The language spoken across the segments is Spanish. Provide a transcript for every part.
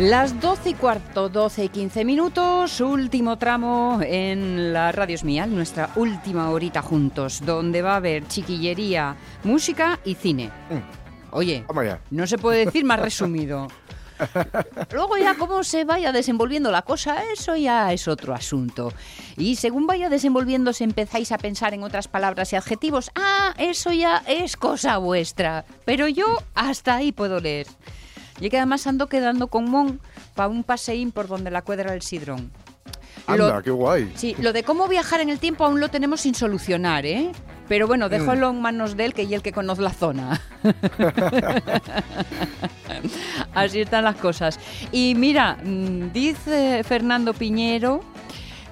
Las 12 y cuarto, 12 y 15 minutos, último tramo en la Radio es Mía, nuestra última horita juntos, donde va a haber chiquillería, música y cine. Mm. Oye, no se puede decir más resumido. Luego ya cómo se vaya desenvolviendo la cosa, eso ya es otro asunto. Y según vaya desenvolviéndose empezáis a pensar en otras palabras y adjetivos, ah, eso ya es cosa vuestra. Pero yo hasta ahí puedo leer. Y que además ando quedando con Mon para un paseín por donde la cuadra el Sidrón. Anda, Lo- qué guay. Sí, lo de cómo viajar en el tiempo aún lo tenemos sin solucionar, ¿eh? Pero bueno, déjalo en manos de él, que es el que conoce la zona. Así están las cosas. Y mira, mm, dice Fernando Piñero,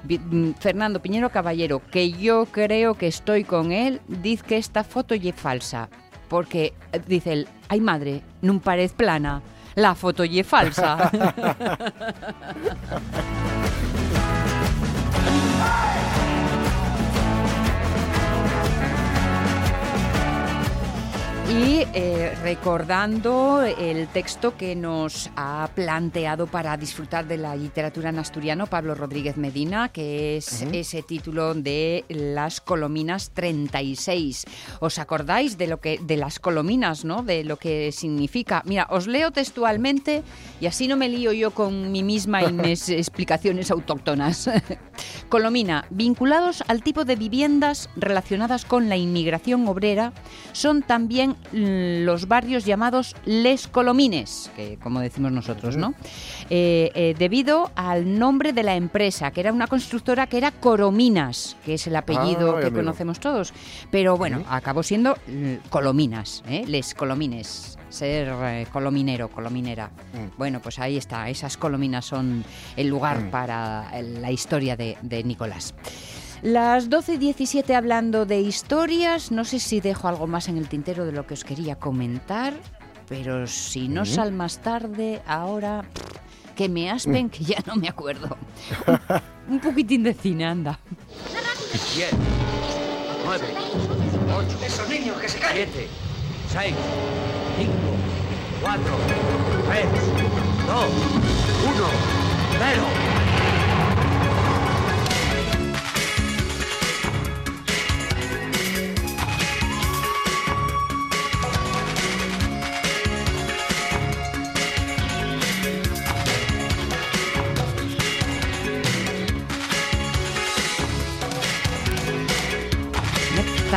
mm, Fernando Piñero Caballero, que yo creo que estoy con él, dice que esta foto es falsa. Porque, eh, dice él, ay madre, no parece plana, la foto es falsa. Y eh, recordando el texto que nos ha planteado para disfrutar de la literatura en asturiano Pablo Rodríguez Medina, que es ese título de Las Colominas 36. ¿Os acordáis de lo que de las colominas, no? De lo que significa. Mira, os leo textualmente y así no me lío yo con mí misma y mis explicaciones autóctonas. Colomina, vinculados al tipo de viviendas relacionadas con la inmigración obrera, son también los barrios llamados Les Colomines, que como decimos nosotros, ¿no? Eh, eh, debido al nombre de la empresa, que era una constructora que era Corominas, que es el apellido Ah, que amigo. conocemos todos. Pero bueno, acabó siendo mm, Colominas, ¿eh? Les Colomines. Ser eh, colominero, colominera. Bueno, pues ahí está. Esas colominas son el lugar para la historia de, de Nicolás. Las 12 y 17 hablando de historias. No sé si dejo algo más en el tintero de lo que os quería comentar. Pero si no sal más tarde, ahora que me aspen, que ya no me acuerdo. Un, un poquitín de cine, anda. 10, 9, 8, Esos niños que se callen. 7, 6, 5, 4, 3, 2, 1, 0.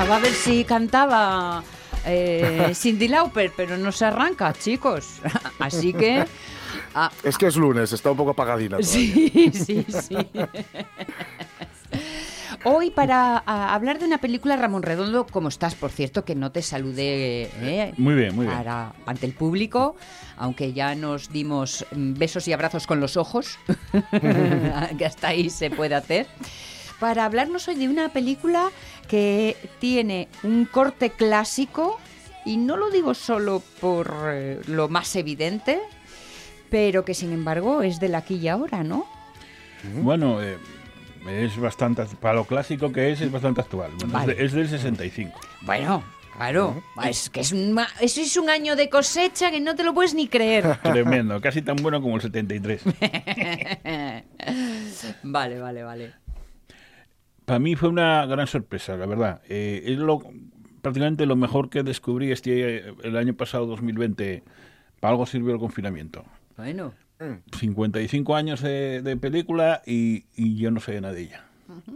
Estaba a ver si cantaba eh, Cindy Lauper, pero no se arranca, chicos. Así que... ah, Es que es lunes, está un poco apagadina. todavía. Sí, sí, sí. Hoy para a, hablar de una película, Ramón Redondo, ¿cómo estás? Por cierto, que no te saludé ¿eh? Muy bien, muy bien. Para- ante el público, aunque ya nos dimos mm, besos y abrazos con los ojos, que hasta ahí se puede hacer. Para hablarnos hoy de una película que tiene un corte clásico, y no lo digo solo por eh, lo más evidente, pero que sin embargo es del aquí y ahora, ¿no? Bueno, eh, es bastante, para lo clásico que es, es bastante actual. Bueno, Vale. es, de- es del 65. Bueno, claro, es que es un, ma- eso es un año de cosecha que no te lo puedes ni creer. Tremendo, casi tan bueno como el 73. vale, vale, vale. Para mí fue una gran sorpresa, la verdad. Eh, es lo, prácticamente lo mejor que descubrí este el año pasado, 2020. Para algo sirvió el confinamiento. Bueno, 55 años de, de película y, y yo no sé nada de ella.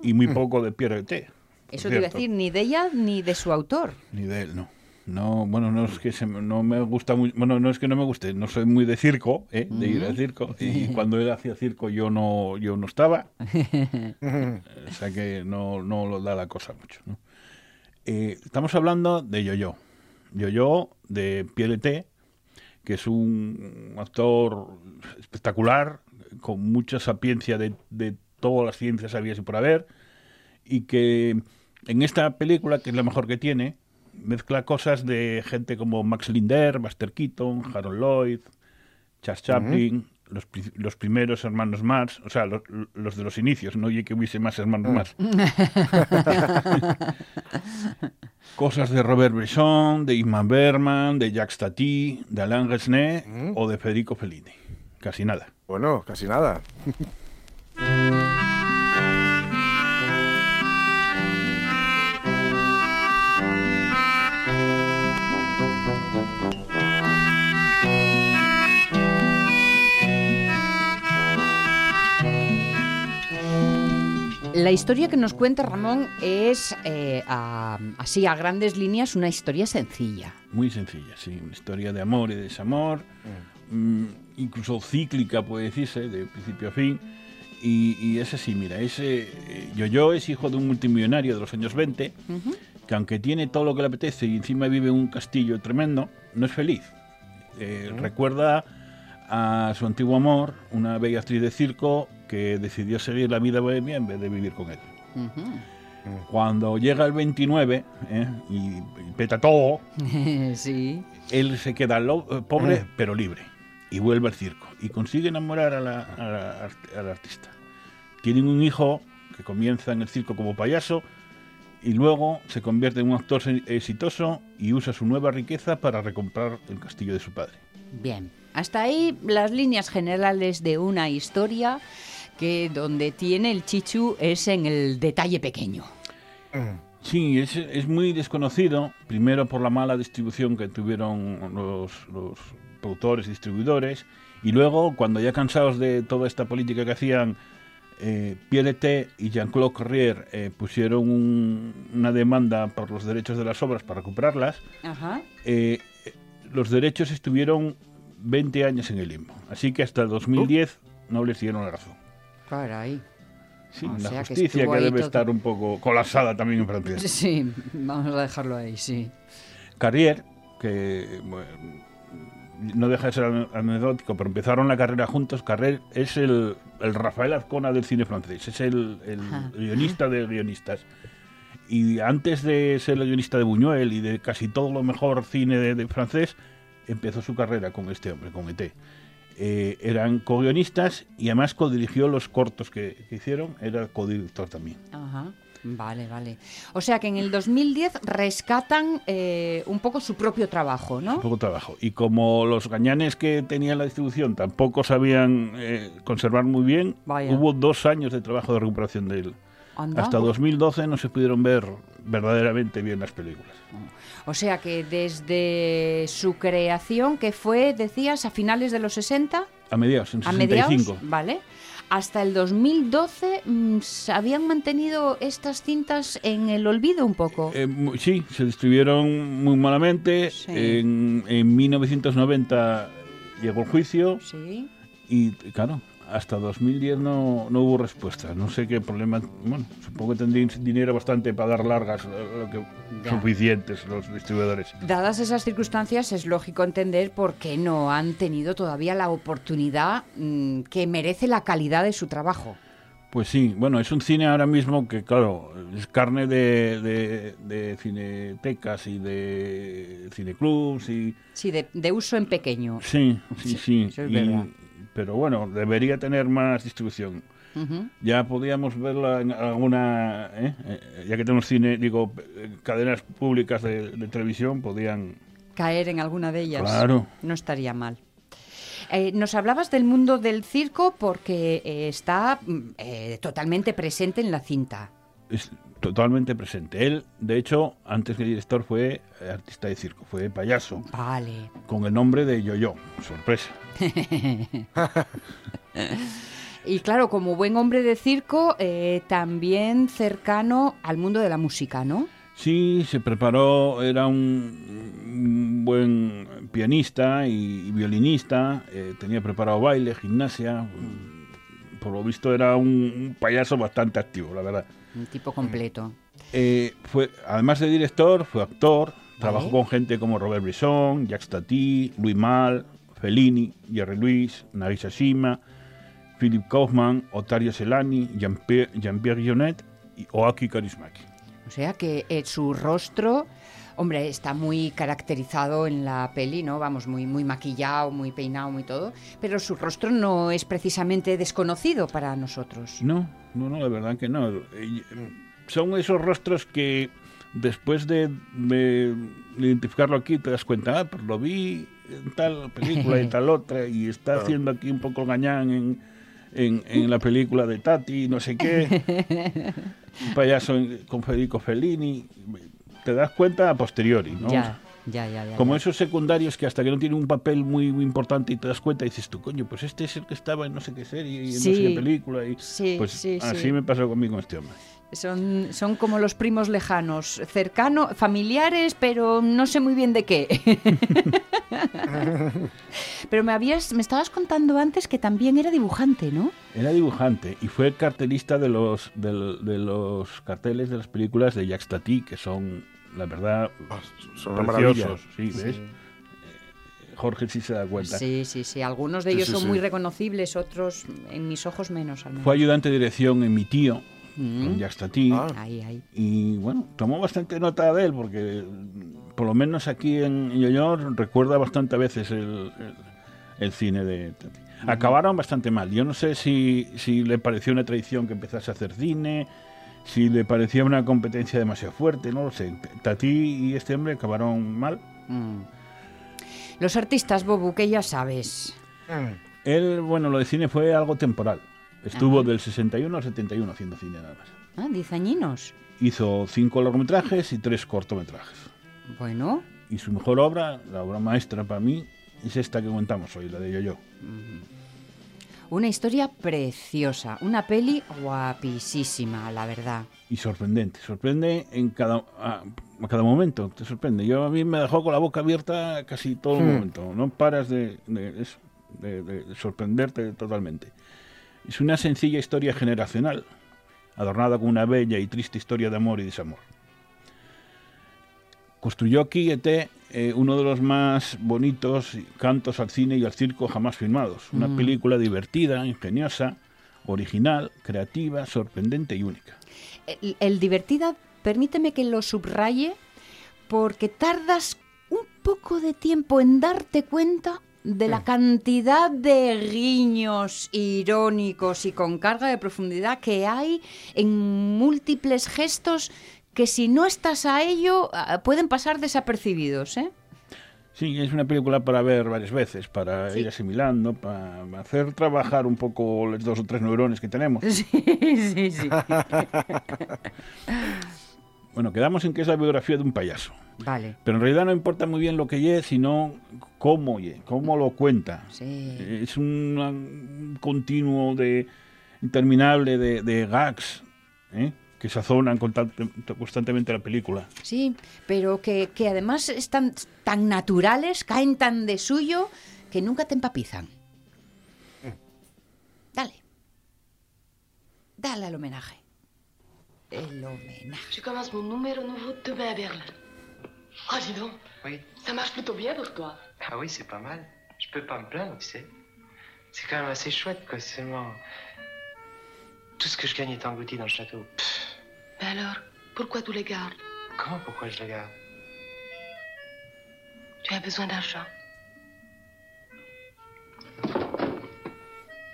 Y muy poco de Pierre T. Eso te iba a decir, ni de ella ni de su autor. Ni de él, no. No, bueno, no es que se me- no me gusta muy, bueno, no es que no me guste, no soy muy de circo, ¿eh? de ir al circo, y cuando él hacía circo yo no, yo no estaba, o sea que no, no lo da la cosa mucho. ¿no? Eh, estamos hablando de Yo-Yo, Yo-Yo de PLT, que es un actor espectacular, con mucha sapiencia de, de todas las ciencias habidas y por haber, y que en esta película, que es la mejor que tiene, mezcla cosas de gente como Max Linder, Buster Keaton, Harold Lloyd, Charles Chaplin, los, los primeros hermanos Marx, o sea, los, los de los inicios, no oye que hubiese más hermanos Marx. Cosas de Robert Bresson, de Ingmar Bergman, de Jacques Tati, de Alain Resnais o de Federico Fellini. Casi nada. Bueno, casi nada. La historia que nos cuenta Ramón es, eh, a- así a grandes líneas, una historia sencilla. Muy sencilla, sí. Una historia de amor y desamor, mm, incluso cíclica, puede decirse, de principio a fin. Y, y es así, mira, ese eh, Yo-Yo es hijo de un multimillonario de los años 20, que aunque tiene todo lo que le apetece y encima vive en un castillo tremendo, no es feliz. Eh, Recuerda a su antiguo amor, una bella actriz de circo que decidió seguir la vida bohemia en vez de vivir con él. Cuando llega el 29 ¿eh? y, peta todo, sí. él se queda eh, pobre pero libre y vuelve al circo y consigue enamorar a la, a la a la artista. Tienen un hijo que comienza en el circo como payaso y luego se convierte en un actor exitoso y usa su nueva riqueza para recomprar el castillo de su padre. Bien. Hasta ahí las líneas generales de una historia que donde tiene el chichu es en el detalle pequeño. Sí, es, es muy desconocido, primero por la mala distribución que tuvieron los, los productores y distribuidores, y luego, cuando ya cansados de toda esta política que hacían, eh, PLT y Jean-Claude Carrier eh, pusieron un- una demanda por los derechos de las obras para recuperarlas, Ajá. eh, los derechos estuvieron 20 años en el limbo. Así que hasta el 2010 no les dieron la razón. Caray. Sí, O la sea justicia que, debe todo- estar un poco colapsada también en Francia. Sí, vamos a dejarlo ahí, sí. Carrier, que bueno, no deja de ser ane- anecdótico, pero empezaron la carrera juntos. Carrier es el, el Rafael Azcona del cine francés, es el, guionista de guionistas. Y antes de ser el guionista de Buñuel y de casi todo lo mejor cine de, de francés, empezó su carrera con este hombre, con ET. Eh, eran co-guionistas y además co-dirigió los cortos que, que hicieron, era co-director también. Ajá. Vale, vale. O sea que en el 2010 rescatan eh, un poco su propio trabajo, ¿no? poco trabajo. Y como los gañanes que tenía la distribución tampoco sabían eh, conservar muy bien, Vaya. hubo dos años de trabajo de recuperación de Hasta 2012 no se pudieron ver verdaderamente bien las películas. O sea que desde su creación, que fue, decías, a finales de los 60, A mediados, en a 65. mediados, ¿vale? Hasta el 2012 mm, se habían mantenido estas cintas en el olvido un poco. Eh, sí, se distribuyeron muy malamente. Sí. En, en 1990 llegó el juicio sí. y, claro, hasta 2010 no, no hubo respuesta. No sé qué problema. Bueno, supongo que tendrían dinero bastante para dar largas, lo lo que suficientes los distribuidores. Dadas esas circunstancias, es lógico entender por qué no han tenido todavía la oportunidad mm, que merece la calidad de su trabajo. Pues sí, bueno, es un cine ahora mismo que, claro, es carne de, de, de cinetecas y de cineclubs y... Sí, de, de uso en pequeño. Sí, sí, sí. eso es y- verdad. Pero bueno, debería tener más distribución. Ya podíamos verla en alguna... ¿eh? Eh, Ya que tenemos cine, digo, cadenas públicas de, de televisión, podían... Caer en alguna de ellas. Claro. No estaría mal. Eh, nos hablabas del mundo del circo porque eh, está mm, eh, totalmente presente en la cinta. Es totalmente presente. Él, de hecho, antes que director fue eh, artista de circo, fue payaso, Vale. con el nombre de Yo-Yo, sorpresa. Y claro, como buen hombre de circo, eh, también cercano al mundo de la música, ¿no? Sí, se preparó, era un, buen pianista y, y violinista, eh, tenía preparado baile, gimnasia, por lo visto era un, un payaso bastante activo, la verdad. Un tipo completo. Eh, fue, además de director, fue actor, trabajó con gente como Robert Bresson, Jacques Tati, Louis Mal, Fellini, Jerry Lewis, Nagisa Shima, Philip Kaufman, Otario Selani, Jean-Pierre Jeunet y Oaki Kaurismäki. O sea que eh, su rostro, hombre, está muy caracterizado en la peli, ¿no? Vamos, muy, muy maquillado, muy peinado, muy todo. Pero su rostro no es precisamente desconocido para nosotros. No, no, no, la verdad que no. Eh, Son esos rostros que después de, de identificarlo aquí te das cuenta, ah, pues lo vi en tal película y tal otra y está haciendo aquí un poco el gañán en, en, en la película de Tati, no sé qué. Un payaso con Federico Fellini. Te das cuenta a posteriori, ¿no? Ya, ya, ya, ya. Como ya. esos secundarios que hasta que no tienen un papel muy, muy importante y te das cuenta y dices tú, coño, pues este es el que estaba en no sé qué serie y en no sé qué película. Y, Sí, pues sí, así sí. me pasó conmigo con este hombre. Son, son como los primos lejanos, cercanos, familiares, pero no sé muy bien de qué. pero me habías, me estabas contando antes que también era dibujante, ¿no? Era dibujante y fue cartelista de los, de, los carteles de las películas de Jacques Tati, que son, la verdad, Ah, son preciosos. Sí, ¿ves? Eh, Jorge sí se da cuenta. Sí, sí, sí. Algunos de Sí, ellos sí, son sí. muy reconocibles, otros en mis ojos menos, al menos. Fue ayudante de dirección en Mi Tío, Mm. con Jacques Tati. Ah. Ahí, ahí. Y bueno, tomó bastante nota de él porque por lo menos aquí en Yoyor recuerda bastante a veces el, el- el cine de Tati. Acabaron bastante mal. Yo no sé si, si le pareció una tradición que empezase a hacer cine, si le parecía una competencia demasiado fuerte, no lo sé. Tati y este hombre acabaron mal. Mm. Los artistas, Bobu, que ya sabes. Mm. Él, bueno, lo de cine fue algo temporal. Estuvo del 61 al 71 haciendo cine nada más. Ah, diez añinos. Hizo cinco largometrajes y tres cortometrajes. Bueno, Y su mejor obra, la obra maestra para mí, es esta que contamos hoy, la de Yo-Yo. Una historia preciosa, una peli guapísima, la verdad. Y sorprendente, sorprende en cada, a, a cada momento, te sorprende. Yo a mí me dejó con la boca abierta casi todo el Hmm. momento, no paras de, de de- de sorprenderte totalmente. Es una sencilla historia generacional, adornada con una bella y triste historia de amor y desamor. Construyó aquí ET eh, uno de los más bonitos cantos al cine y al circo jamás filmados. Una Mm. película divertida, ingeniosa, original, creativa, sorprendente y única. El, el divertida, permíteme que lo subraye, porque tardas un poco de tiempo en darte cuenta de la cantidad de guiños irónicos y con carga de profundidad que hay en múltiples gestos que si no estás a ello ah, pueden pasar desapercibidos, ¿eh? Sí, es una película para ver varias veces, para Sí. ir asimilando, para hacer trabajar un poco los dos o tres neurones que tenemos. Sí, sí, sí. Bueno, quedamos en que es la biografía de un payaso. Vale, Pero en realidad no importa muy bien lo que ye, sino cómo ye, cómo lo cuenta. sí. Es un, un continuo de interminable de, de gags ¿eh? Que sazonan constante- constantemente la película. Sí, pero que, que además están tan naturales, caen tan de suyo, que nunca te empapizan. Dale. Dale al homenaje. El homenaje. Je commence mon numéro nouveau demain à Berlin. Oh, dis donc, Oui. ça marche plutôt bien pour toi. Ah oui, c'est pas mal. Je peux pas me plaindre, tu sais. C'est quand même assez chouette, quoi. Seulement. Tout ce que je gagne est englouti dans le château. Pff, Mais alors, pourquoi tu les gardes? Comment, pourquoi je le garde? Tu as besoin d'argent.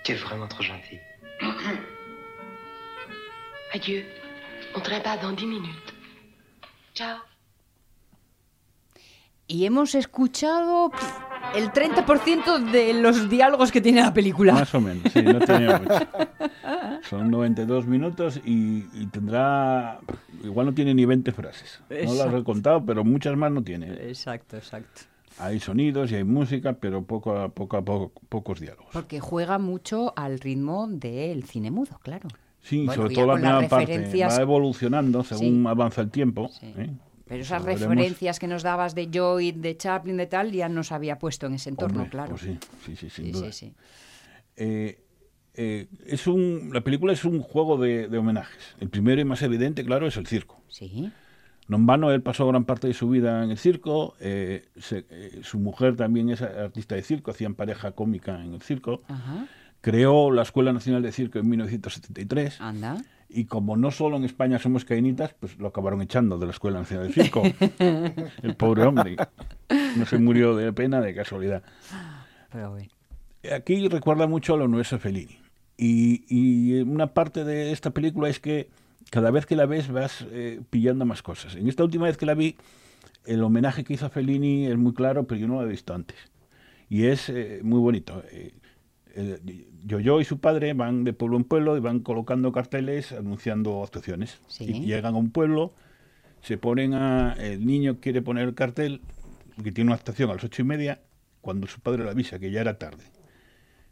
Tu es vraiment trop gentil. Adieu. On te rebat dans dix minutes. Ciao. Y hemos escuchado El 30% de los diálogos que tiene la película. Más o menos, sí, no tenía mucho. Son 92 minutos y, y tendrá. Igual no tiene ni 20 frases. No las Exacto. he contado, pero muchas más no tiene. Exacto, exacto. Hay sonidos y hay música, pero poco a poco, a poco pocos diálogos. Porque juega mucho al ritmo del cine mudo, claro. Sí, Bueno, sobre todo la primera parte. Va evolucionando según Sí. avanza el tiempo. Sí. ¿eh? Pero esas referencias que nos dabas de Joy, de Chaplin, de tal, ya nos había puesto en ese entorno, Hombre, claro. pues sí, sí, sí, sin sí, duda. sí, sí. Eh, eh, es un, la película es un juego de, de homenajes. El primero y más evidente, claro, es el circo. Sí. No en vano, él pasó gran parte de su vida en el circo. eh, se- su mujer también es artista de circo, hacían pareja cómica en el circo. Ajá. Creó la Escuela Nacional de Circo en 1973. Anda. Y como no solo en España somos cainitas, pues lo acabaron echando de la Escuela Nacional de Circo. el pobre hombre. No se murió de pena, de casualidad. Pero bueno. Aquí recuerda mucho a lo nuestro Fellini. Y, y una parte de esta película es que cada vez que la ves vas eh, pillando más cosas. En esta última vez que la vi, el homenaje que hizo a Fellini es muy claro, pero yo no lo he visto antes. Y es eh, muy bonito. Eh, Yo-Yo y su padre van de pueblo en pueblo y van colocando carteles anunciando actuaciones. Sí. Y llegan a un pueblo, se ponen a... El niño quiere poner el cartel, que tiene una actuación a las ocho y media, cuando su padre le avisa que ya era tarde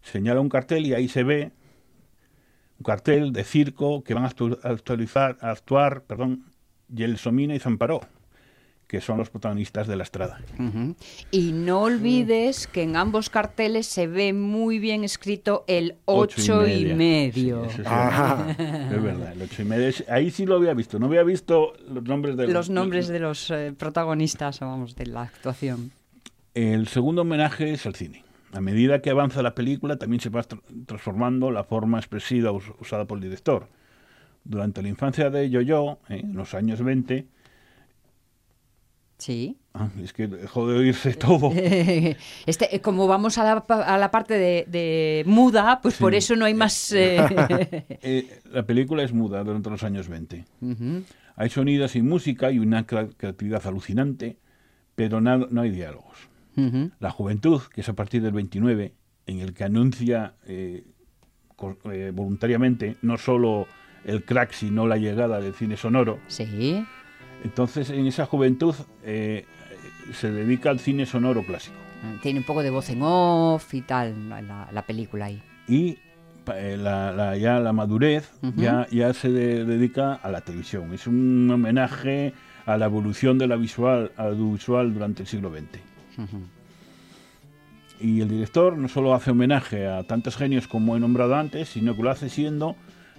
señala un cartel y ahí se ve un cartel de circo que van a actu- a actualizar, a actuar, perdón, Gelsomina y Zamparó, que son los protagonistas de la estrada. Y no olvides que en ambos carteles se ve muy bien escrito el ocho y media. medio. Sí, eso sí, Ajá. es verdad, el ocho y media. es- Ahí sí lo había visto, no había visto los nombres de Los nombres de los eh, protagonistas, vamos, de la actuación. El segundo homenaje es al cine. A medida que avanza la película, también se va tra- transformando la forma expresiva us- usada por el director. Durante la infancia de Yo-Yo, ¿eh? en los años 20, Sí. ah, es que dejó de oírse todo. Este, eh, como vamos a la, a la parte de, de muda, pues por Sí. eso no hay más... eh, Eh, la película es muda durante los años 20. Ujú. Hay sonidos y música y una crea- creatividad alucinante, pero nada- no hay diálogos. Ujú. La juventud, que es a partir del 29, en el que anuncia eh, eh, voluntariamente no solo el crack, sino la llegada del cine sonoro. Sí. Entonces, en esa juventud eh, se dedica al cine sonoro clásico. Tiene un poco de voz en off y tal, la, la- la película ahí. Y eh, la, la- ya la madurez ya, ya se de- dedica a la televisión. Es un homenaje a la evolución de la visual, audiovisual durante el siglo XX. Y el director no solo hace homenaje a tantos genios como he nombrado antes, sino que lo hace siendo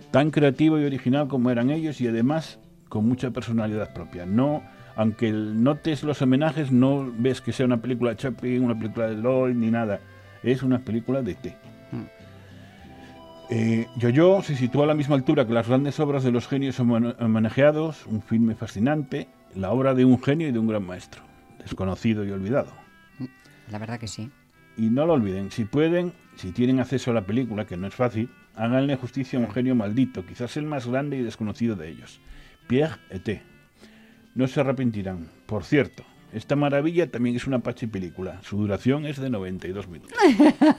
tan creativo y original como eran ellos y además con mucha personalidad propia. No, aunque notes los homenajes, no ves que sea una película de Chaplin, una película de Lloyd ni nada. Es una película de T. Eh, Yo-Yo se sitúa a la misma altura que las grandes obras de los genios homen- homenajeados, un filme fascinante, la obra de un genio y de un gran maestro, desconocido y olvidado. La verdad que sí. Y no lo olviden, si pueden, si tienen acceso a la película, que no es fácil, háganle justicia a un genio maldito, quizás el más grande y desconocido de ellos, Pierre Eté. No se arrepentirán. Por cierto, esta maravilla también es una pachi película. Su duración es de 92 minutos.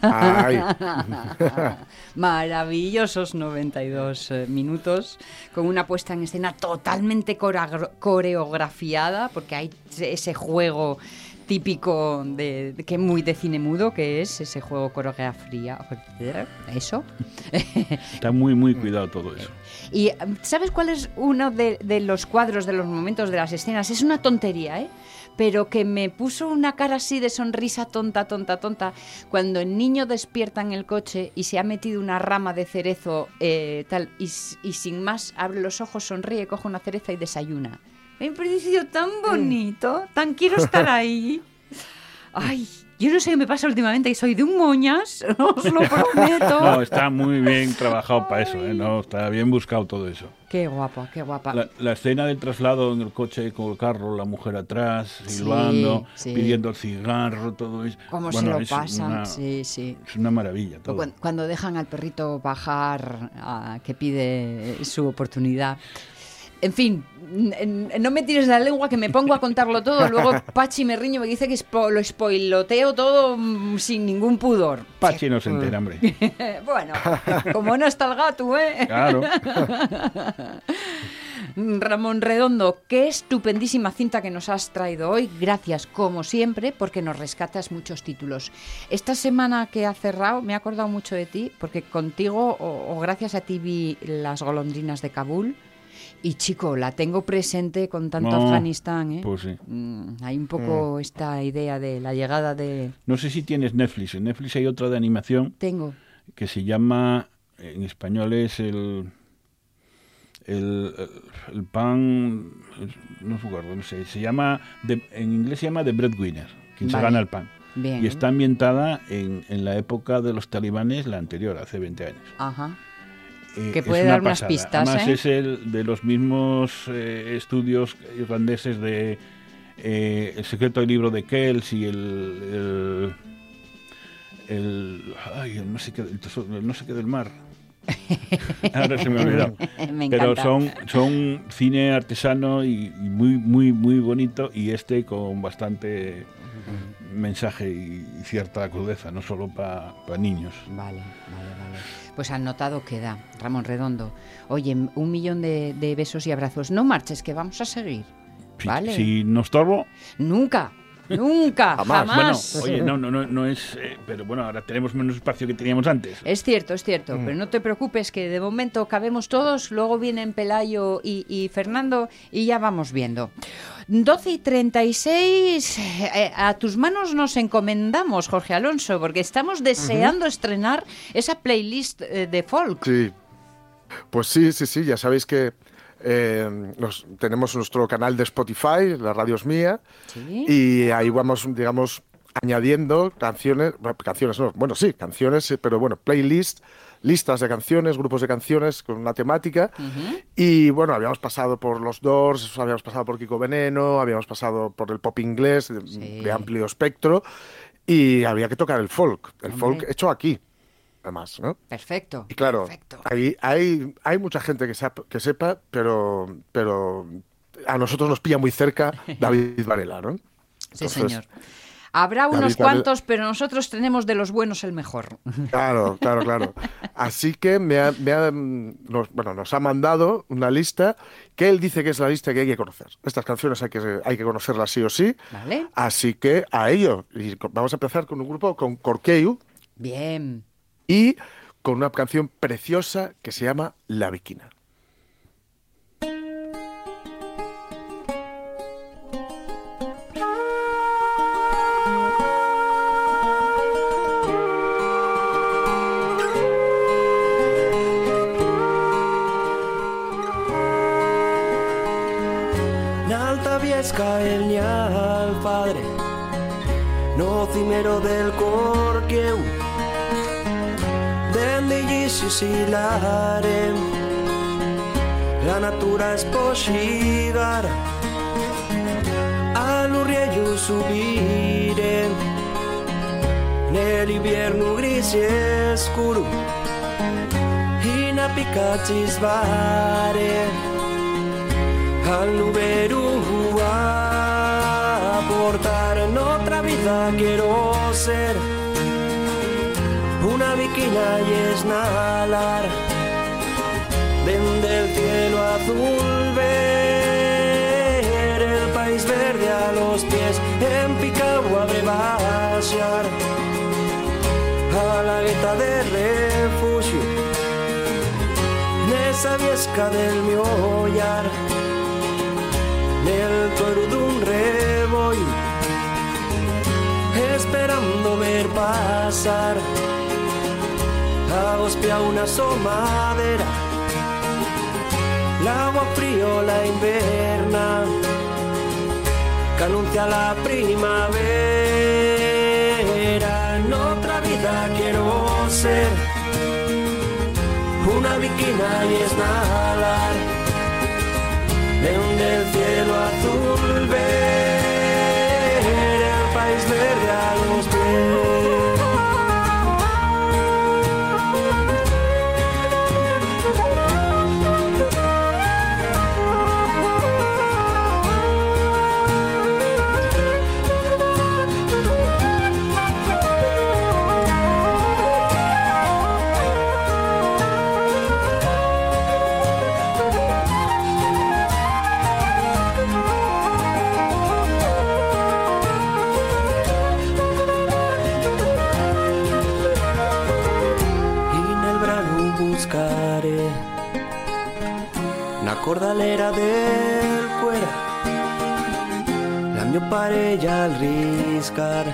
Ay, Maravillosos 92 eh, minutos con una puesta en escena totalmente coreografiada porque hay ese juego típico de, de- que muy de cine mudo que es ese juego coreografía eso Está muy, muy cuidado todo eso. y ¿sabes cuál es uno de, de los cuadros, de los momentos de las escenas? Es una tontería, ¿eh? Pero que me puso una cara así de sonrisa tonta, tonta, tonta, cuando el niño despierta en el coche y se ha metido una rama de cerezo, eh, tal, y, y sin más abre los ojos, sonríe, coge una cereza y desayuna. Me ha parecido tan bonito, tan quiero estar ahí. Ay, yo no sé qué me pasa últimamente, que soy de un moñas, os lo prometo. No, está muy bien trabajado para eso, ¿eh? No, está bien buscado todo eso. Qué guapa, qué guapa. La, la escena del traslado en el coche con el carro, la mujer atrás, Sí, silbando, sí. pidiendo el cigarro, todo eso. Cómo Bueno, se lo pasan, una- sí, sí. Es una maravilla. todo. Cuando, cuando dejan al perrito bajar, a, que pide su oportunidad. En fin, no me tires la lengua que me pongo a contarlo todo. Luego Pachi me riño y me dice que lo spoiloteo todo mm, sin ningún pudor. Pachi no se entera, hombre. bueno, como no está el gato, ¿eh? Claro. Ramón Redondo, qué estupendísima cinta que nos has traído hoy. Gracias, como siempre, porque nos rescatas muchos títulos. Esta semana que ha cerrado, me he acordado mucho de ti, porque contigo o, o gracias a ti vi Las golondrinas de Kabul. Y chico, la tengo presente con tanto No, Afganistán, ¿eh? Pues sí. Mm, hay un poco esta idea de la llegada de... No sé si tienes Netflix. En Netflix hay otra de animación Tengo. que se llama, en español es el, el, el pan, no recuerdo, no sé, se llama, The- en inglés se llama The Breadwinner, quien se gana el pan. Bien. Y está ambientada en, en la época de los talibanes, la anterior, hace 20 años. Ajá. Eh, Que es puede una dar unas pasada. pistas, Además ¿eh? es el de los mismos eh, estudios irlandeses de eh, El secreto del libro de Kells y el... el, el- ay, el no sé qué, no sé qué del mar. Ahora se me ha olvidado. Me Pero son, son cine artesano y, y muy, muy, muy bonito y este con bastante mensaje y cierta crudeza, no solo para niños. Vale, vale, vale. Pues anotado queda, Ramón Redondo. Oye, un millón de, de besos y abrazos. No marches, que vamos a seguir. Si, Vale. si no estorbo, Nunca, nunca, Jamás. jamás. Bueno, oye, no, no, no, no es. eh, pero bueno, ahora tenemos menos espacio que teníamos antes. Es cierto, es cierto, Mm. pero no te preocupes que de momento cabemos todos, luego vienen Pelayo y, y Fernando y ya vamos viendo. 12 y 36, eh, a tus manos nos encomendamos, Jorge Alonso, porque estamos deseando estrenar esa playlist eh, de folk. Sí. Pues sí, sí, sí, ya sabéis que eh, nos- tenemos nuestro canal de Spotify, la radio es mía, Sí. y ahí vamos, digamos, añadiendo canciones, bueno, canciones no, bueno, sí, canciones, sí, pero bueno, playlist, listas de canciones, grupos de canciones con una temática. Y bueno, habíamos pasado por los Doors, habíamos pasado por Kiko Veneno, habíamos pasado por el pop inglés de, amplio espectro, y había que tocar el folk, el Hombre. folk hecho aquí, además, ¿no? Perfecto. Y claro, perfecto. hay, hay, hay mucha gente que, sap- que sepa, pero, pero a nosotros nos pilla muy cerca David Varela, ¿no? Sí, señor. Habrá David unos Varela- cuantos, pero nosotros tenemos de los buenos el mejor. Claro, claro, claro. Así que me ha, me ha, nos, bueno, nos ha mandado una lista que él dice que es la lista que hay que conocer. Estas canciones hay que, hay que conocerlas sí o sí. ¿Vale? Así que a ello. Y vamos a empezar con un grupo, con Corkeu, Bien. Y con una canción preciosa que se llama La Viquina. La natura sposcigar All'urriello subire Nell'inverno grisi e scuro In appicati svare al Nuberu a portar en otra vida quiero ser una viquina y esnalar desde el cielo azul ver el país verde a los pies. En Picagua brebasear a la gueta de refugio. En esa viesca del miollar nel tuero de un rebollo, esperando ver pasar a Ospia una somadera, el agua frío la inverna, que anuncia la primavera. En otra vida quiero ser una viquina y esnalar donde el cielo azul ver cordalera del cuera la mia parella al riscar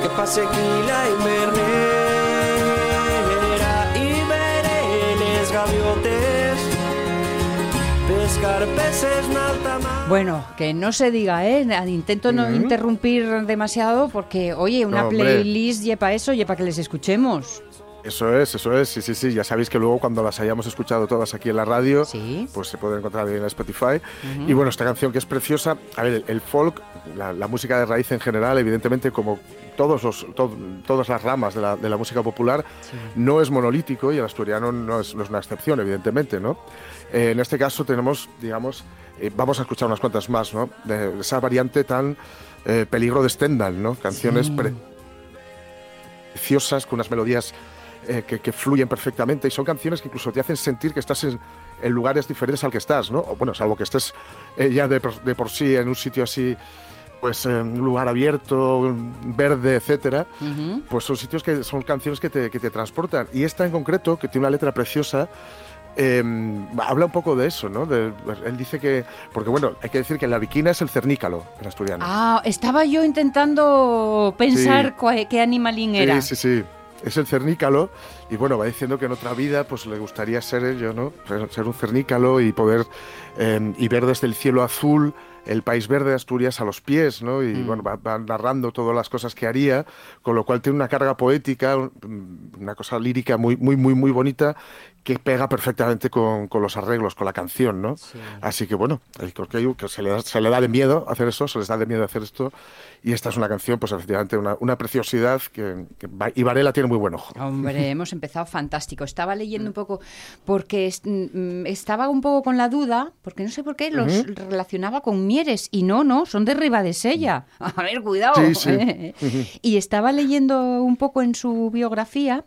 que pase aquí la invernera y veré les gaviotes pescar peces en alta mar Bueno, que no se diga, ¿eh? Intento no interrumpir demasiado porque, oye, una No, playlist lleva eso, lleva que les escuchemos. Eso es, eso es, sí, sí, sí. Ya sabéis que luego cuando las hayamos escuchado todas aquí en la radio, Sí. pues se puede encontrar en Spotify. Y bueno, esta canción que es preciosa, a ver, el, folk, la, la música de raíz en general, evidentemente como todos los, to- todas las ramas de la, de la música popular, no es monolítico y el asturiano no es, no es una excepción, evidentemente, ¿no? Eh, en este caso tenemos, digamos, eh, vamos a escuchar unas cuantas más, ¿no? De esa variante tan eh, peligro de Stendhal, ¿no? Canciones pre- preciosas, con unas melodías eh, que, que fluyen perfectamente y son canciones que incluso te hacen sentir que estás en, en lugares diferentes al que estás, ¿no? O, bueno, salvo que estés eh, ya de, por- de por sí en un sitio así, pues en un lugar abierto, verde, etcétera, pues son sitios que son canciones que te, que te transportan. Y esta en concreto, que tiene una letra preciosa, eh, habla un poco de eso, ¿no? De- él dice que, porque bueno, hay que decir que la viquina es el cernícalo en asturiano. Ah, estaba yo intentando pensar Sí. qué animalín era. Sí, sí, sí. Es el cernícalo y bueno, va diciendo que en otra vida pues le gustaría ser ello, ¿no? Ser- un cernícalo y poder eh, y ver desde el cielo azul el país verde de Asturias a los pies, ¿no? Y bueno, va, va narrando todas las cosas que haría, con lo cual tiene una carga poética, un- una cosa lírica muy, muy, muy, muy bonita que pega perfectamente con, con los arreglos, con la canción, ¿no? Así que bueno, ahí creo que, hay- que se, le da, se le da de miedo hacer eso, se les da de miedo hacer esto. Y esta es una canción, pues efectivamente, una, una preciosidad que, que va- y Varela tiene muy buen ojo. Hombre, hemos empezado fantástico. Estaba leyendo un poco, porque est- mm, estaba un poco con la duda, porque no sé por qué los relacionaba con Mieres, y no, no, son de Ribadesella. A ver, cuidado. Sí, sí. ¿eh? Y estaba leyendo un poco en su biografía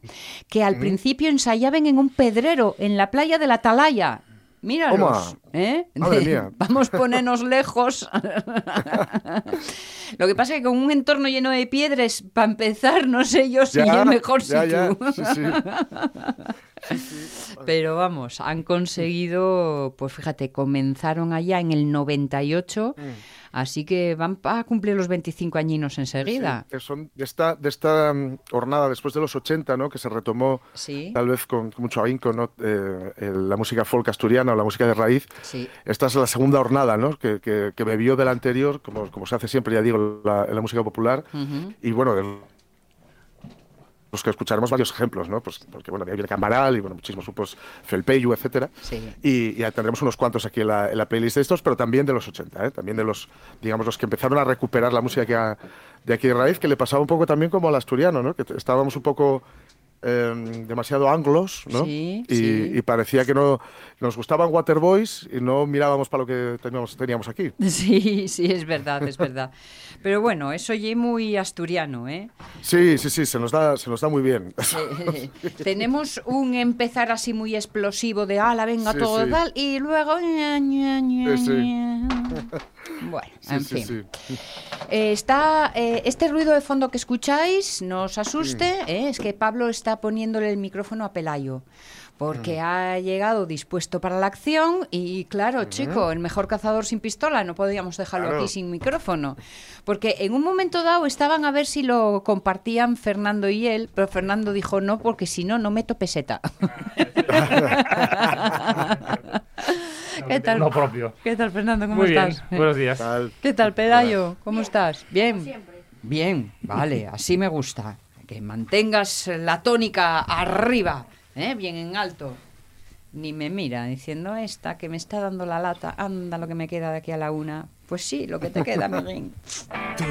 que al principio ensayaban en un pedrero, en la playa de la Atalaya. Míralos. ¿eh? Madre mía. Vamos a ponernos lejos. Lo que pasa es que con un entorno lleno de piedras, para empezar, no sé yo si Ya, es mejor ya, ya, sitio. sí, sí. Pero vamos, han conseguido, pues fíjate, comenzaron allá en el 98, Mm. Así que van a cumplir los 25 añinos enseguida. Sí, que son de esta, de esta mm, jornada después de los 80, ¿no? que se retomó Sí. tal vez con mucho ahínco ¿no? Eh, la música folk asturiana o la música de raíz. Sí. Esta es la segunda jornada ¿no? que, que- que bebió de la anterior, como, como se hace siempre, ya digo, la- en la música popular. Ujú. Y bueno, los que escucharemos varios ejemplos, ¿no? Pues, porque bueno, de ahí viene Camaral y bueno, muchísimos grupos, Felpeyu, etcétera. Sí. Y, ya tendremos unos cuantos aquí en la, en la playlist de estos, pero también de los 80, ¿eh? también de los, digamos, los que empezaron a recuperar la música que ha- de aquí de raíz, que le pasaba un poco también como al asturiano, ¿no? Que estábamos un poco eh, demasiado anglos, ¿no? Sí, y, sí. y parecía que no nos gustaban Waterboys y no mirábamos para lo que teníamos, teníamos aquí. Sí, sí, es verdad, es verdad. Pero bueno, eso ya muy asturiano, ¿eh? Sí, sí, sí, se nos da, se nos da muy bien. Eh, Tenemos un empezar así muy explosivo de ala, venga Sí, todo tal, y luego... ña, ña, ña. Bueno, Sí, en sí, fin. Eh, está eh, este ruido de fondo que escucháis, no os asuste, eh, es que Pablo está poniéndole el micrófono a Pelayo. Porque ha llegado dispuesto para la acción y claro, chico, el mejor cazador sin pistola, no podíamos dejarlo Claro. aquí sin micrófono. Porque en un momento dado estaban a ver si lo compartían Fernando y él, pero Fernando dijo no, porque si no, no meto peseta. ¿Qué tal? Lo propio. ¿Qué tal, Fernando? ¿Cómo Muy bien, estás? buenos días. ¿Qué tal, Pelayo? ¿Cómo estás? Bien. Bien, vale, así me gusta. Que mantengas la tónica arriba, ¿eh? bien en alto. Ni me mira diciendo esta que me está dando la lata, anda lo que me queda de aquí a la una. Pues sí, lo que te queda, Miguel. Tú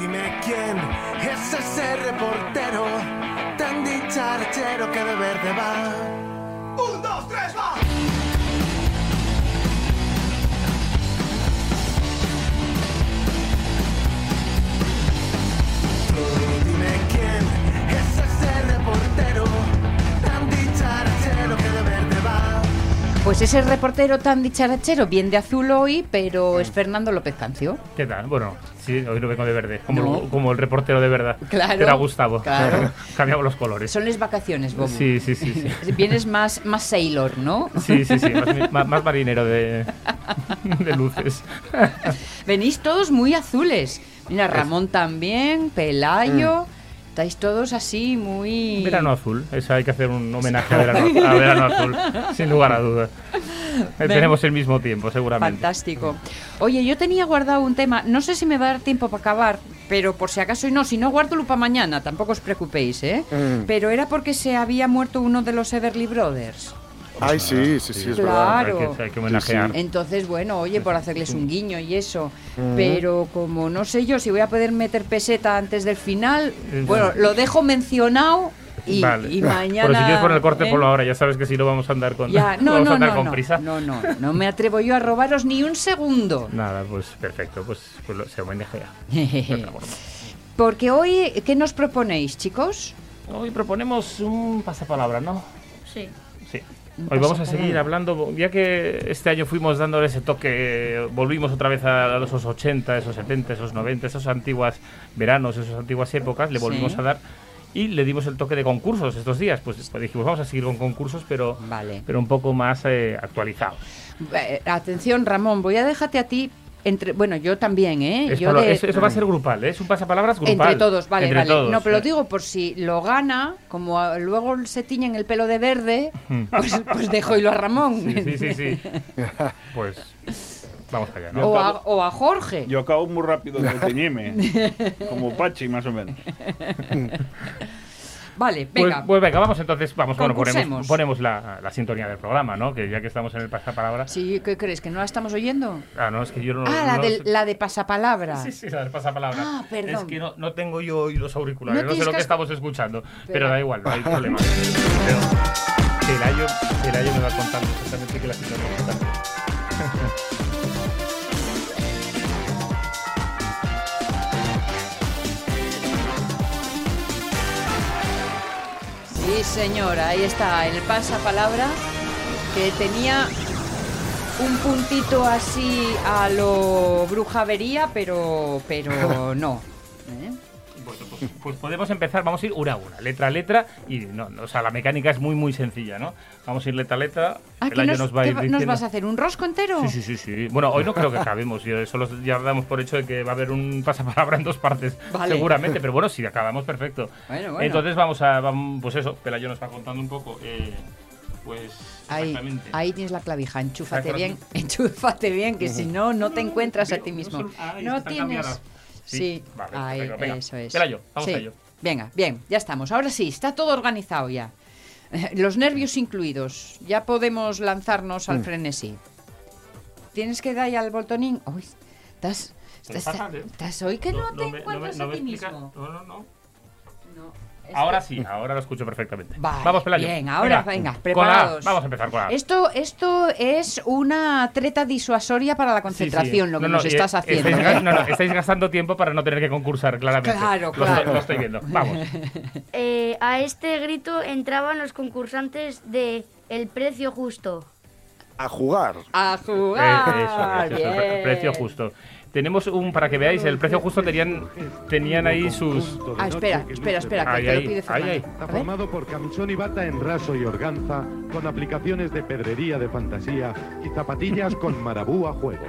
dime quién es ese reportero tan dicharachero que de verde va. ¡Un, dos, tres, va! Pues ese reportero tan dicharachero, bien de azul hoy, pero es Fernando López Cancio. ¿Qué tal? Bueno, sí, hoy lo vengo de verde, como, No. el, como el reportero de verdad. Claro, Que era Gustavo. claro. Cambiamos los colores. Son las vacaciones, Bobo. Sí, sí, sí, sí. Vienes más, más sailor, ¿no? Sí, sí, sí, más, ma- más marinero de, de luces. Venís todos muy azules. Mira, Ramón también, Pelayo. Estáis todos así muy... Verano azul, eso hay que hacer un homenaje a verano, a verano azul, sin lugar a dudas. Eh, Tenemos el mismo tiempo, seguramente. Fantástico. Oye, yo tenía guardado un tema, no sé si me va a dar tiempo para acabar, pero por si acaso y no, si no guárdalo para mañana, tampoco os preocupéis, ¿eh? Mm. Pero era porque se había muerto uno de los Everly Brothers. Ay, sí, sí, sí, es Claro. verdad. Hay que, hay que homenajear. Entonces, bueno, oye, por hacerles un guiño y eso. Ujú. Pero como no sé yo si voy a poder meter peseta antes del final, bueno, lo dejo mencionado y, Vale. y mañana. Pero si quieres poner el corte, ¿eh? ponlo ahora, ya sabes que si no vamos a andar con, Ya, no, vamos a no, andar no, con no, prisa. no, no, no me atrevo yo a robaros ni un segundo. Nada, pues perfecto, pues, pues lo- se homenajea. Porque hoy, ¿qué nos proponéis, chicos? Hoy proponemos un pasapalabra, ¿no? Sí. Hoy vamos a seguir hablando, ya que este año fuimos dándole ese toque, volvimos otra vez a esos 80, esos 70, esos 90, esos antiguas veranos, esas antiguas épocas, le volvimos Sí. a dar y le dimos el toque de concursos estos días. Pues, pues dijimos, vamos a seguir con concursos, pero, Vale. pero un poco más eh, actualizados. Eh, atención, Ramón, voy a dejarte a ti. Entre, bueno, yo también, ¿eh? Esto yo lo- de- eso, eso va a ser grupal, ¿eh? es un pasapalabras grupal. Entre todos, vale, Entre vale. todos, no, pero lo digo por si lo gana, como a- luego se tiñen el pelo de verde, pues, pues dejo hilo a Ramón. Sí, sí, sí, sí. Pues vamos allá, ¿no? O a, o a Jorge. Yo acabo muy rápido de teñirme, como Pachi más o menos. Vale, Pues, venga. pues venga, vamos entonces, vamos, bueno, ponemos, ponemos la, la sintonía del programa, ¿no? Que ya que estamos en el pasapalabra. Sí, ¿qué crees? ¿Que no la estamos oyendo? Ah, no, es que yo no. ah, la, no de, la de pasapalabra. Sí, sí, la del pasapalabra. Ah, perdón. Es que no, no tengo yo hoy los auriculares, No no, sé lo que estamos escuchando. Pero, Pero- da igual, no hay problema. Pero Pelayo, Pelayo me va contando exactamente que la sintonía está. Sí, señora, ahí está, el pasapalabra que tenía un puntito así a lo brujavería, pero, pero no. ¿eh? Bueno, pues, pues podemos empezar, vamos a ir una a una, letra a letra, y no, no, o sea, la mecánica es muy, muy sencilla, ¿no? Vamos a ir letra a letra, Ah, ¿que Pelayo nos, va a ir va- nos diciendo- vas a hacer? ¿Un rosco entero? Sí, sí, sí, sí. Bueno, hoy no creo que acabemos. Solo ya damos por hecho de que va a haber un pasapalabra en dos partes, Vale. seguramente. Pero bueno, si acabamos, perfecto. Bueno, bueno. Entonces vamos a, vam- pues eso, Pelayo nos va contando un poco, eh, pues Ahí, ahí tienes la clavija, enchúfate bien, enchúfate bien, que si no, no te encuentras a ti mismo. No tienes... Sí, Sí, vale, ahí, perfecto, venga. eso es. Pelayo, vamos Sí. a ello. Venga, bien, ya estamos. Ahora sí, está todo organizado ya. Los nervios incluidos. Ya podemos lanzarnos al Mm. frenesí. ¿Tienes que dar al botonín? Uy, estás... ¿Te Estás, estás hoy que no, te encuentras no a ti mismo. No, no, no. Ahora sí, ahora lo escucho perfectamente. Vale, vamos, Pelayo. bien, ahora, venga, Con la A, preparados. Vamos a empezar con la A. Esto, esto es una treta disuasoria para la Sí, sí. concentración, lo que No, no, nos estás eh, haciendo. Estáis, ¿eh? no, no, estáis gastando tiempo para no tener que concursar, claramente. Claro, claro. Lo, estoy viendo. Vamos. Eh, a este grito entraban los concursantes de El Precio Justo. A jugar. A Eh, jugar. eso, eso, eso, el bien. precio justo. Tenemos un, para que veáis, el precio justo tenían, tenían ahí sus... Ah, espera, espera, espera, que Ahí, te lo ahí, pide ahí, ahí. Está formado por camisón y bata en raso y organza, con aplicaciones de pedrería de fantasía y zapatillas con marabú a juego.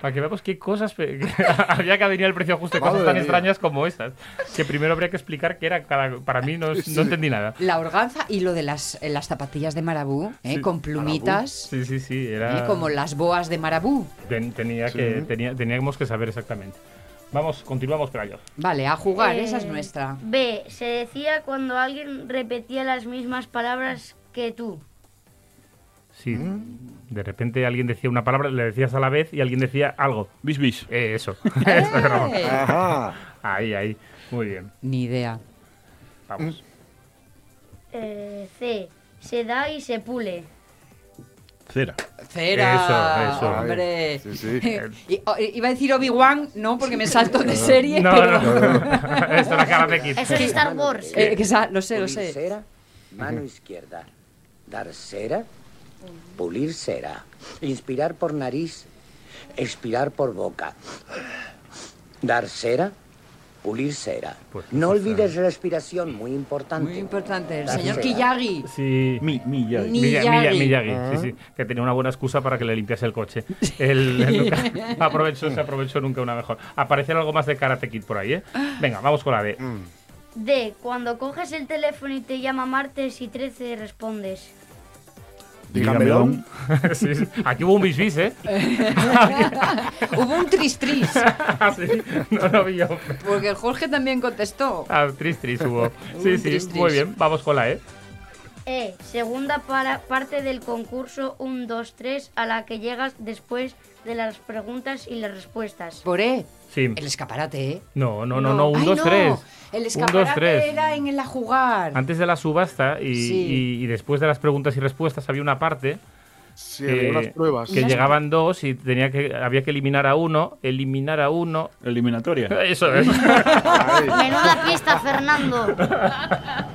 Para que veamos qué cosas había que venir el precio justo cosas tan mía. extrañas como estas. Que primero habría que explicar qué era cada... Para mí no, no entendí nada. La organza y lo de las, eh, las zapatillas de marabú, ¿eh? Sí, con plumitas, Sí, sí, sí. Era... ¿eh? como las boas de marabú. Ten- tenía que, tenía, teníamos que saber exactamente. Vamos, continuamos, Pelayo. Vale, a jugar, Eh, esa es nuestra. B. Se decía cuando alguien repetía las mismas palabras que tú. Sí. De repente alguien decía una palabra, le decías a la vez y alguien decía algo. Bis, bis. Eh, eso. Eso es. Ajá. Ahí, ahí. Muy bien. Ni idea. Vamos. Eh, C. Se da y se pule. Cera. Cera, Eso, eso. hombre. Sí, sí. I- o- iba a decir Obi-Wan, no, porque me salto de serie, No, pero... no. Esto la cara de X. Es de Star Wars. Eh, que lo sé, lo sé. Cera, mano izquierda. Dar cera, Pulir cera. Inspirar por nariz. Expirar por boca. Dar cera. Pulir cera. no olvides respiración, muy importante. Muy importante. El Dar señor cera. Kiyagi. Sí. Mi, Miyagi. Miya- Miyagi. Miya- Miyagi, Ah. sí, sí, que tenía una buena excusa para que le limpiase el coche. Él, él nunca aprovechó, se aprovechó nunca una mejor. Aparecer algo más de Karate Kid por ahí, ¿eh? Venga, vamos con la D. D. Cuando coges el teléfono y te llama martes y 13 respondes. Dígamelo. Sí. Aquí hubo un bis bis, ¿eh? Hubo un tris tris. Ah, sí. No lo vi yo. Porque el Jorge también contestó. Ah, tris tris hubo. Sí, sí, tris, tris. muy bien. Vamos con la E. E. Segunda para- parte del concurso 1, 2, 3 a la que llegas después de las preguntas y las respuestas. Por E. Sí. El escaparate, ¿eh? No, no, no, no. Un, Ay, dos, no. tres. El Un, escaparate dos, tres. era en el a jugar. Antes de la subasta y, Sí. y- y después de las preguntas y respuestas había una parte Sí, había unas pruebas. que llegaban dos y tenía que había que eliminar a uno, eliminar a uno. Eliminatoria. Eso es. Menuda fiesta, Fernando.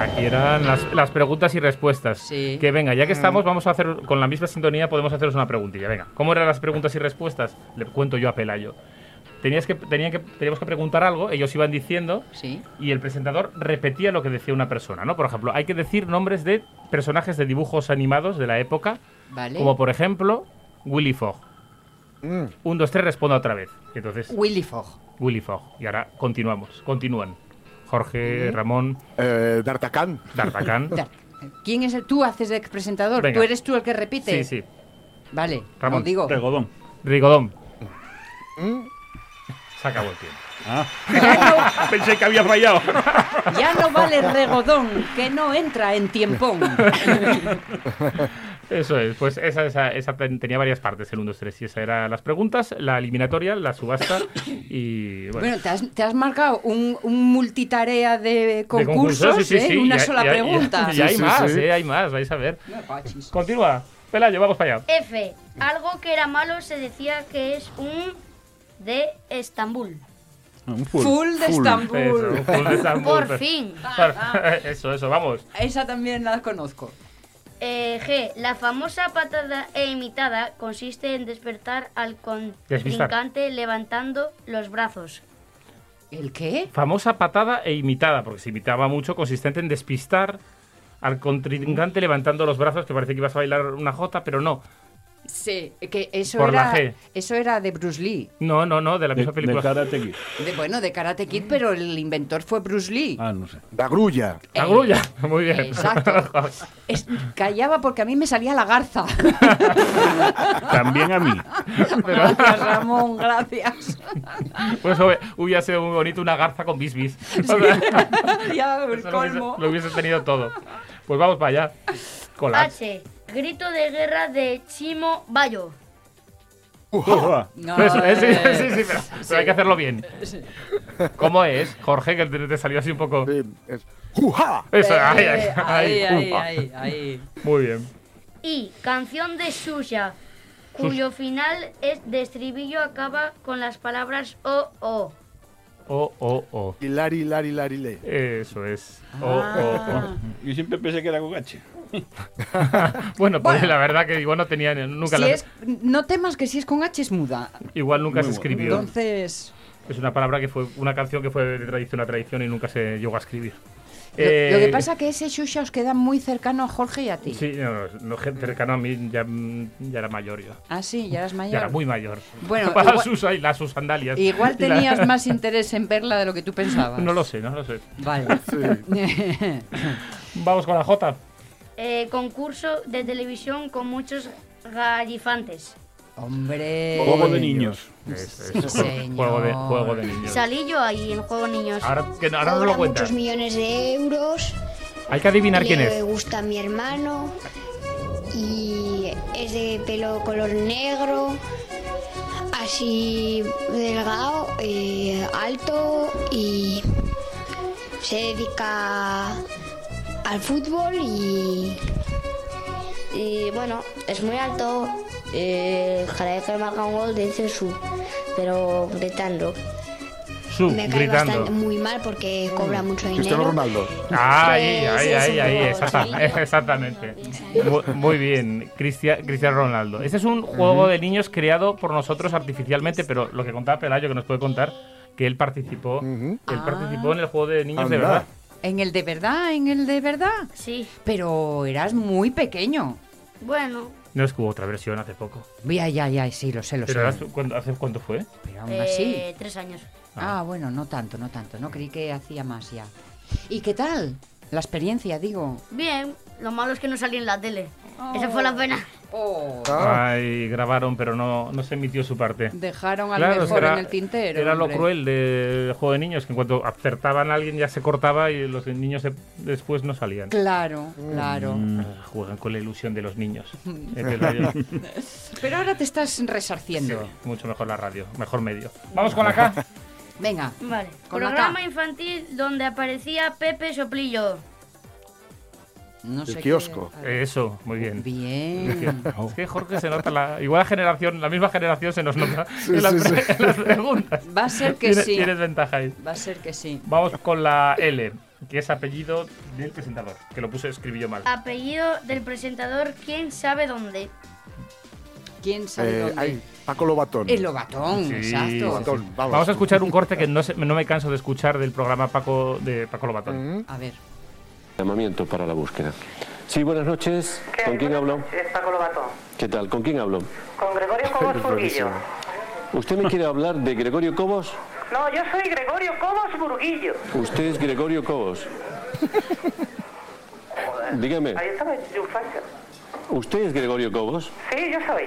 Aquí eran las, las preguntas y respuestas. Que venga, ya que estamos, vamos a hacer con la misma sintonía, podemos haceros una preguntilla. Venga, ¿cómo eran las preguntas y respuestas? Le cuento yo a Pelayo. Tenías que, tenían que, teníamos que preguntar algo, ellos iban diciendo Sí. y el presentador repetía lo que decía una persona, ¿no? Por ejemplo, hay que decir nombres de personajes de dibujos animados de la época, Vale. como por ejemplo Willy Fogg. Mm. Un, dos, tres, responda otra vez. Entonces, Willy Fogg. Willy Fogg. Y ahora continuamos, continúan. Jorge. Ramón. Eh. D'Artagnan. Ya. ¿Quién es el tú haces de presentador? Venga. ¿Tú eres tú el que repite? Sí, sí. Vale, Ramón, no digo. Regodón. Rigodón. Mm. Se acabó el tiempo. Ah. Pensé que había fallado. Ya no vale regodón, que no entra en tiempón. Eso es, pues esa, esa, esa ten- tenía varias partes, el 1, 2, 3. Y esas eran las preguntas, la eliminatoria, la subasta y. Bueno, Bueno, te has, te has marcado un, un multitarea de de concursos, sí, sí, ¿eh? sí, Una y- sola y- y- pregunta. Y, hay Sí, sí, más, sí. ¿eh? Hay más, vais a ver. Continúa. Pelayo, vamos para allá. F. Algo que era malo se decía que es un de Estambul. Un Full de Estambul. Eso, full de Estambul. Por fin. Eso, eso, vamos. Esa también la conozco. Eh, G. La famosa patada e imitada consiste en despertar al contrincante levantando los brazos. ¿El qué? Famosa patada e imitada, porque se imitaba mucho, consistente en despistar al contrincante levantando los brazos, que parece que ibas a bailar una jota, pero no. Sí, que eso Por la era G. eso era de Bruce Lee. No, no, no, de la De, misma película. de Karate Kid. De, bueno, de Karate Kid, pero el inventor fue Bruce Lee. Ah, no sé. Da grulla. La grulla. Muy bien. Exacto. Es- callaba porque a mí me salía la garza. También a mí. Gracias, Ramón, gracias. Pues hub- hubiera sido muy bonito una garza con bisbis. O sea, ya, el eso lo, hubiese, colmo. lo hubiese tenido todo. Pues vamos para allá. Con la H. Grito de guerra de Chimo Bayo. Ujú. No, Eso, eh, sí, sí, sí, pero, pero hay que hacerlo bien. ¿Cómo es, Jorge? Que te, te salió así un poco. Sí, es- ¡Juja! Eso, eh, ahí, ahí, ahí, ahí, ufa. ahí, ahí. Muy bien. Y canción de Xuxa, cuyo final es de estribillo acaba con las palabras o o. O, o, o. Hilari, hilari, hilari, le. Eso es. O, o, Ah. Yo siempre pensé que era con H. Bueno, pues Bueno. la verdad que igual no tenía nunca Si la- es, no temas que si es con H es muda. igual nunca Muy se bueno. escribió. Entonces, Es una palabra que fue una canción que fue de tradición a tradición y nunca se llegó a escribir. lo, Eh, lo que pasa que ese Xuxa os queda muy cercano a Jorge y a ti. Sí, no, no, gente cercana a mí ya, ya era mayor yo. Ah, sí, ya eras mayor. Ya era muy mayor. Bueno, Para igual- sus, las sus sandalias. Igual Y la- tenías más interés en verla de lo que tú pensabas. No lo sé, no lo sé. Vale. Vamos con la J. Eh, concurso de televisión con muchos gallifantes. Hombre. Juego de niños. Es, es juego, de, juego de niños. Salí yo ahí en Juego Niños. Ahora, que, ahora no lo cuentas. muchos millones de euros. Hay que adivinar quién le es. gusta a mi hermano. Y es de pelo color negro. Así delgado, eh, alto y se dedica al fútbol y, y bueno, es muy alto. Eh, que marca un gol dice su, pero gritando. Su, me cae gritando. bastante muy mal porque cobra mucho Cristiano dinero. Ronaldo. Ahí, ahí, ahí, ahí, exacta- exactamente. Muy, muy bien, Cristia- Cristiano Ronaldo. Este es un juego de niños creado por nosotros artificialmente, pero lo que contaba Pelayo, que nos puede contar, que él participó, él Ah. participó en el juego de niños de verdad. ¿En el de verdad? ¿En el de verdad? Sí. Pero eras muy pequeño. Bueno, No es que hubo otra versión hace poco. Ya, ya, ya, sí, lo sé, lo Pero sé. eras- ¿cuándo- ¿hace cuánto fue? Pero aún así. eh, tres años. Ah, bueno, no tanto, no tanto. No creí que hacía más ya. ¿Y qué tal? La experiencia, digo. Bien, lo malo es que no salí en la tele. Esa fue la pena. Oh. Ay, grabaron, pero no, no se emitió su parte. Dejaron al Claro, mejor era- en el tintero. Era lo cruel del juego de niños, que en cuanto acertaban a alguien ya se cortaba y los niños de- después no salían. Claro, claro. Mm, juegan con la ilusión de los niños. Pero ahora te estás resarciendo. Mucho mejor la radio, mejor medio. Vamos con la K. Venga. Vale. Con la Programa K. infantil donde aparecía Pepe Soplillo. No sé El qué- kiosco. Eso, muy bien. Bien. Es que Jorge se nota la. Igual la generación, la misma generación se nos nota Sí, en, las sí, pre- sí. en las preguntas. Va a ser que Tienes- sí. Tienes ventaja ahí. Va a ser que sí. Vamos con la L, que es apellido del presentador, que lo puse, escribí yo mal. Apellido del presentador, quién sabe dónde. ¿Quién sabe Eh, dónde? ahí, Paco Lobatón. El Lobatón, Sí, exacto. Lobatón, vamos. Vamos a escuchar un corte que no, se- no me canso de escuchar del programa Paco de Paco Lobatón. A ver. Llamamiento para la búsqueda. Sí, buenas noches. ¿Con quién hablo? Es Paco Lobato. ¿Qué tal? ¿Con quién hablo? Con Gregorio Cobos Burguillo. ¿Usted me quiere hablar de Gregorio Cobos? No, yo soy Gregorio Cobos Burguillo. Usted es Gregorio Cobos. Dígame, Ahí estaba. ¿usted es Gregorio Cobos? Sí, yo soy.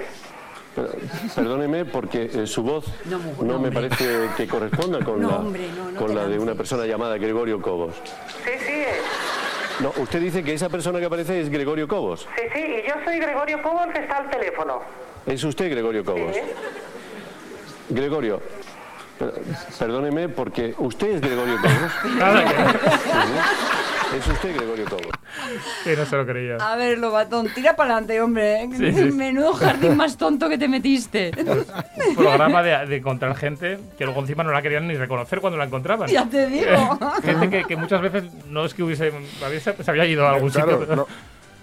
Pero, Perdóneme porque eh, su voz No, no, mu- no, me parece que corresponda con No, la, hombre, no, no con la de una persona llamada Gregorio Cobos. Sí, sí, eh. No, usted dice que esa persona que aparece es Gregorio Cobos. sí, sí, y yo soy Gregorio Cobos que está al teléfono. ¿Es usted Gregorio Cobos? Sí. Gregorio, per- perdóneme porque usted es Gregorio Cobos. Sí, Es usted Gregorio Cobos. que no se lo creía. A ver, Lobatón, tira para adelante, hombre. Sí, sí. Menudo jardín más tonto que te metiste. Un programa de, de encontrar gente que luego encima no la querían ni reconocer cuando la encontraban. Ya te digo. gente que, que muchas veces no es que hubiese, se había ido a algún Claro, sitio. no,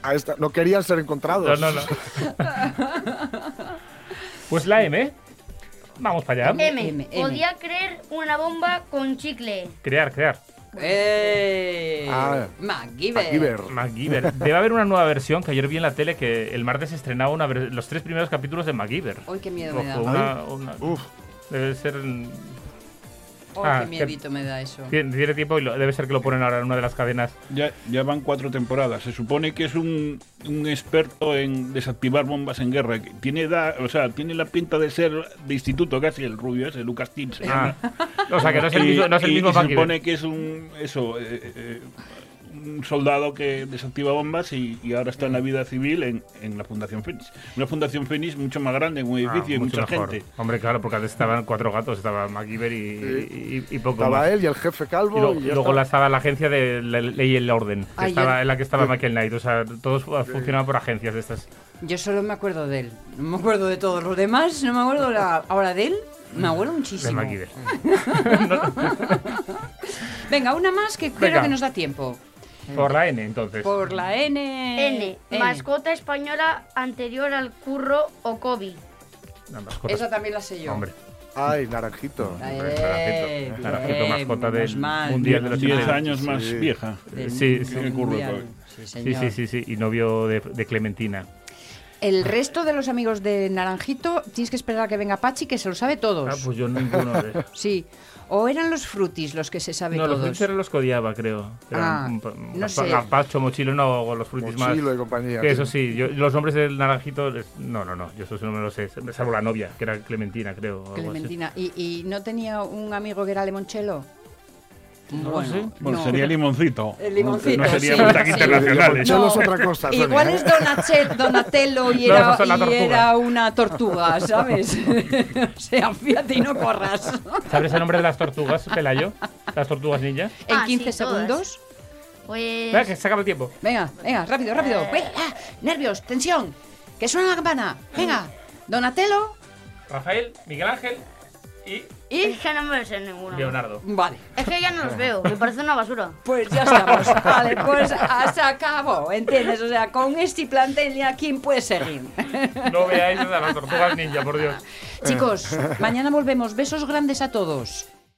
a esta- no querían ser encontrados. No, no, no. Pues la M. Vamos para allá. M. M, M. Podía creer una bomba con chicle. Crear, crear. ¡Eh! Ah, MacGyver. MacGyver. MacGyver. Debe haber una nueva versión que ayer vi en la tele que el martes estrenaba una los tres primeros capítulos de MacGyver. Uy, qué miedo me da. Ojo, una- una- Uf, debe ser. Uy, Ah, qué miedito me da eso. Tiene, tiene tiempo y lo- debe ser que lo ponen ahora en una de las cadenas. Ya, ya van cuatro temporadas. Se supone que es un, un experto en desactivar bombas en guerra. Tiene edad, o sea, tiene la pinta de ser de instituto casi el rubio ese, Lucas se llama. O sea, que no es el mismo, no es el y- mismo y se supone que es un eso eh, eh, un soldado que desactiva bombas y, y ahora está en la vida civil en, en la Fundación Fénix. Una Fundación Fénix mucho más grande, un Ah, edificio y mucho mucha mejor. gente. Hombre, claro, porque antes estaban cuatro gatos, estaba MacGyver y, y, y poco estaba más. él y el jefe calvo. Y luego, y la estaba la agencia de la ley y el orden, que Ay, estaba, yo- en la que estaba Michael Knight. O sea, todos funcionaban por agencias de estas. Yo solo me acuerdo de él. No me acuerdo de todos los demás. No me acuerdo la- ahora de él. Me De muchísimo. Venga, una más que creo Venga. que nos da tiempo. Por la N, entonces. Por la N. N. Mascota española anterior al curro o Kobe. Esa también la sé yo. Hombre, Ay, naranjito. Eh, Naranjito. Naranjito, bien, mascota del mal. Mundial de los 10 80. años más Sí. vieja. Del- Sí, sí. Curro. Sí, Sí, sí, sí, sí. Y novio de, de Clementina. El resto de los amigos de Naranjito tienes que esperar a que venga Pachi, que se lo sabe todos. Ah, pues yo ninguno de Sí. O eran los frutis los que se sabe No, los todos. frutis eran los que odiaba, creo. Eran Ah, no sé. Gazpacho, mochilo, no, o los frutis más. Mochilo y compañía. Que eso sí, yo, los nombres del naranjito, no, no, no, yo eso sí no me lo sé, salvo la novia, que era Clementina, creo. Clementina. ¿Y, y no tenía un amigo que era Limonchelo? No bueno, sé. Bueno, no. sería limoncito. El limoncito, No sería sí, sí. internacionales. Limoncello es otra cosa, Sonia, Igual ¿eh? es Donatello y No, era, y era una tortuga, ¿sabes? o sea, fíjate y no corras. ¿Sabes el nombre de las tortugas, Pelayo? Las tortugas ninja. En Ah, sí, 15 todas. segundos. Pues. Venga, que se acaba el tiempo. Venga, venga, rápido, rápido. Eh. Ah, nervios, tensión. Que suena la campana. Venga, Donatello. Rafael, Miguel Ángel y ¿Y? Es que no me sé ninguno. Leonardo. Vale. Es que ya no los veo, me parece una basura. Pues ya estamos. Vale, pues se acabó, ¿entiendes? O sea, con este plantel ya, ¿quién puede seguir? No veáis a las tortugas ninja, por Dios. Chicos, mañana volvemos. Besos grandes a todos.